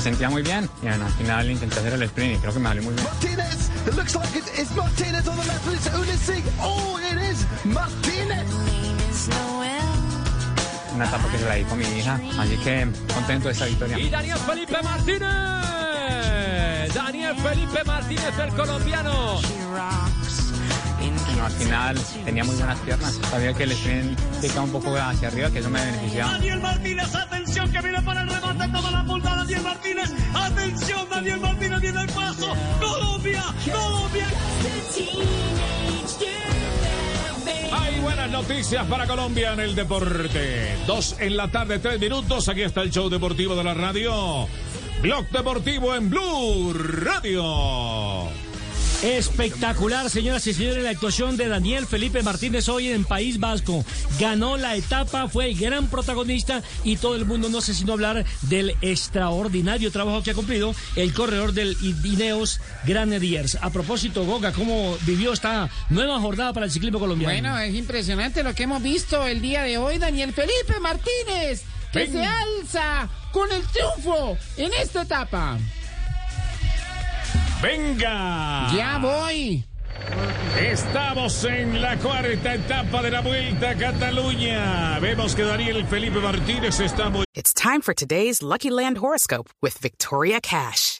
Me sentía muy bien y bueno, al final intenté hacer el sprint y creo que me salió muy bien. Martinez, it looks like it is Martinez on the left, but it's Ulisi. Oh, it is Martinez. Una etapa que se la di con mi hija, así que contento de esta victoria. Y Daniel Felipe Martínez. Daniel Felipe Martínez, el colombiano. Bueno, al final tenía muy buenas piernas. Sabía que el sprint pica un poco hacia arriba, que eso me beneficiaba. Daniel Martínez, atención que viene para el remate, toma la punta Daniel Martínez, atención Daniel Martínez viene el paso, Colombia, Colombia. Hay buenas noticias para Colombia en el deporte. Dos en la tarde, tres minutos. Aquí está el show deportivo de la radio. Blog Deportivo en Blue Radio. Espectacular, señoras y señores, la actuación de Daniel Felipe Martínez hoy en País Vasco. Ganó la etapa, fue el gran protagonista y todo el mundo no sé sino hablar del extraordinario trabajo que ha cumplido el corredor del Ineos Granadiers. A propósito, Goga, ¿cómo vivió esta nueva jornada para el ciclismo colombiano? Bueno, es impresionante lo que hemos visto el día de hoy, Daniel Felipe Martínez, que Ven. se alza con el triunfo en esta etapa. Venga. Ya voy. Estamos en la cuarta etapa de la Vuelta a Cataluña. Vemos que Daniel Felipe Martínez está muy It's time for today's Lucky Land horoscope with Victoria Cash.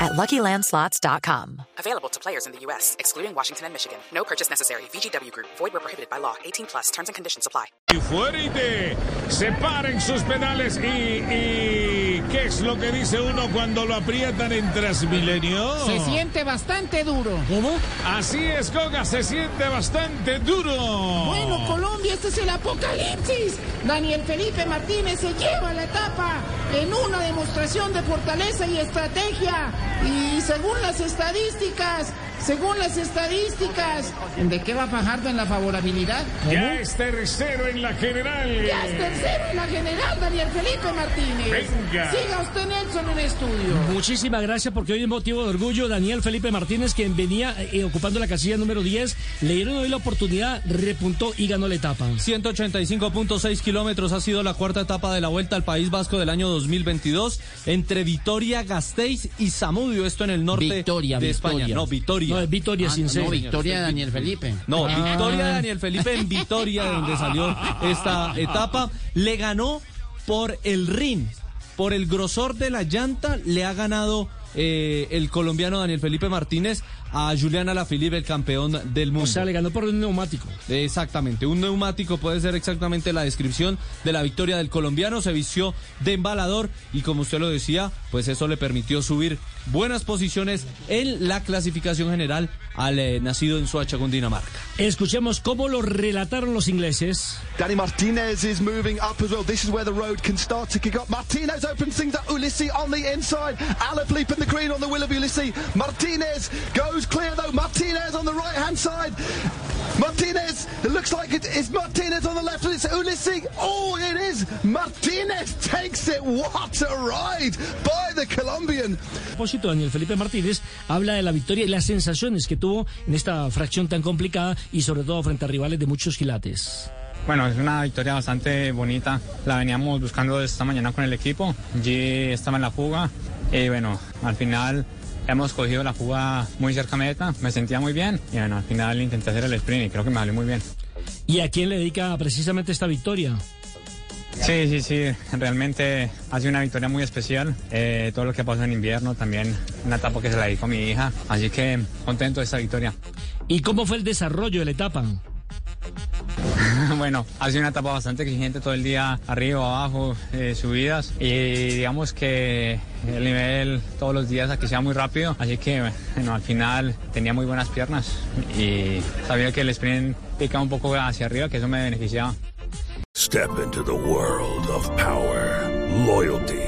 at luckylandslots.com. Available to players in the U.S., excluding Washington and Michigan. No purchase necessary. VGW Group, void were prohibited by law. 18 plus terms and conditions apply. fuerte. Separen sus pedales y, y ¿qué es lo que dice uno cuando lo aprietan en Transmilenio? Se siente bastante duro. ¿Cómo? Así es, Goga, se siente bastante duro. Bueno, Colombia, este es el apocalipsis. Daniel Felipe Martínez se lleva la etapa en una demostración de fortaleza y estrategia. Y según las estadísticas, según las estadísticas, ¿de qué va Fajardo en la favorabilidad? Ya es tercero en la general. Ya es tercero en la general, Daniel Felipe Martínez. Venga. Siga usted, Nelson, en estudio. Muchísimas gracias porque hoy es motivo de orgullo Daniel Felipe Martínez, quien venía eh, ocupando la casilla número 10, le dieron hoy la oportunidad, repuntó y ganó la etapa. 185.6 kilómetros ha sido la cuarta etapa de la Vuelta al País Vasco del año 2022 entre Vitoria, Gasteiz y Zamudio, esto en el norte Victoria, de Victoria. España. No, Vitoria. No, es Vitoria Ah, sin no, victoria de Daniel Felipe. No, Victoria de Daniel Felipe en Vitoria, de donde salió esta etapa. Le ganó por el rin, por el grosor de la llanta, le ha ganado eh, el colombiano Daniel Felipe Martínez a Julián Alaphilippe, el campeón del mundo. O sea, le ganó por un neumático. Exactamente, un neumático puede ser exactamente la descripción de la victoria del colombiano, se vistió de embalador y como usted lo decía, pues eso le permitió subir buenas posiciones en la clasificación general al eh, nacido en Soacha, Cundinamarca. Escuchemos cómo lo relataron los ingleses. Danny Martinez is moving up as well. This is where the road can start to kick up. Martinez opens things up. Ulisi on the inside. Alaphilippe in the green on the wheel of. Martinez goes clear though. Martinez on the right hand side. Martinez, it looks like it is Martinez on the left. Oh, it is Martinez takes it. What a ride by the Colombian. Daniel Felipe Martínez habla de la victoria y las sensaciones que tuvo en esta fracción tan complicada y sobre todo frente a rivales de muchos quilates. Bueno, es una victoria bastante bonita. La veníamos buscando esta mañana con el equipo. G estaba en la fuga. Y bueno, al final hemos cogido la fuga muy cerca a meta. Me sentía muy bien. Y bueno, al final intenté hacer el sprint y creo que me salió muy bien. ¿Y a quién le dedica precisamente esta victoria? Sí, sí, sí. Realmente ha sido una victoria muy especial. Eh, todo lo que pasó en invierno, también una etapa que se la di con mi hija. Así que contento de esta victoria. ¿Y cómo fue el desarrollo de la etapa? Bueno, ha sido una etapa bastante exigente todo el día, arriba, abajo, eh, subidas y digamos que el nivel todos los días aquí sea muy rápido, así que bueno, al final tenía muy buenas piernas y sabía que el sprint pica un poco hacia arriba, que eso me beneficiaba. Step into the world of power, loyalty,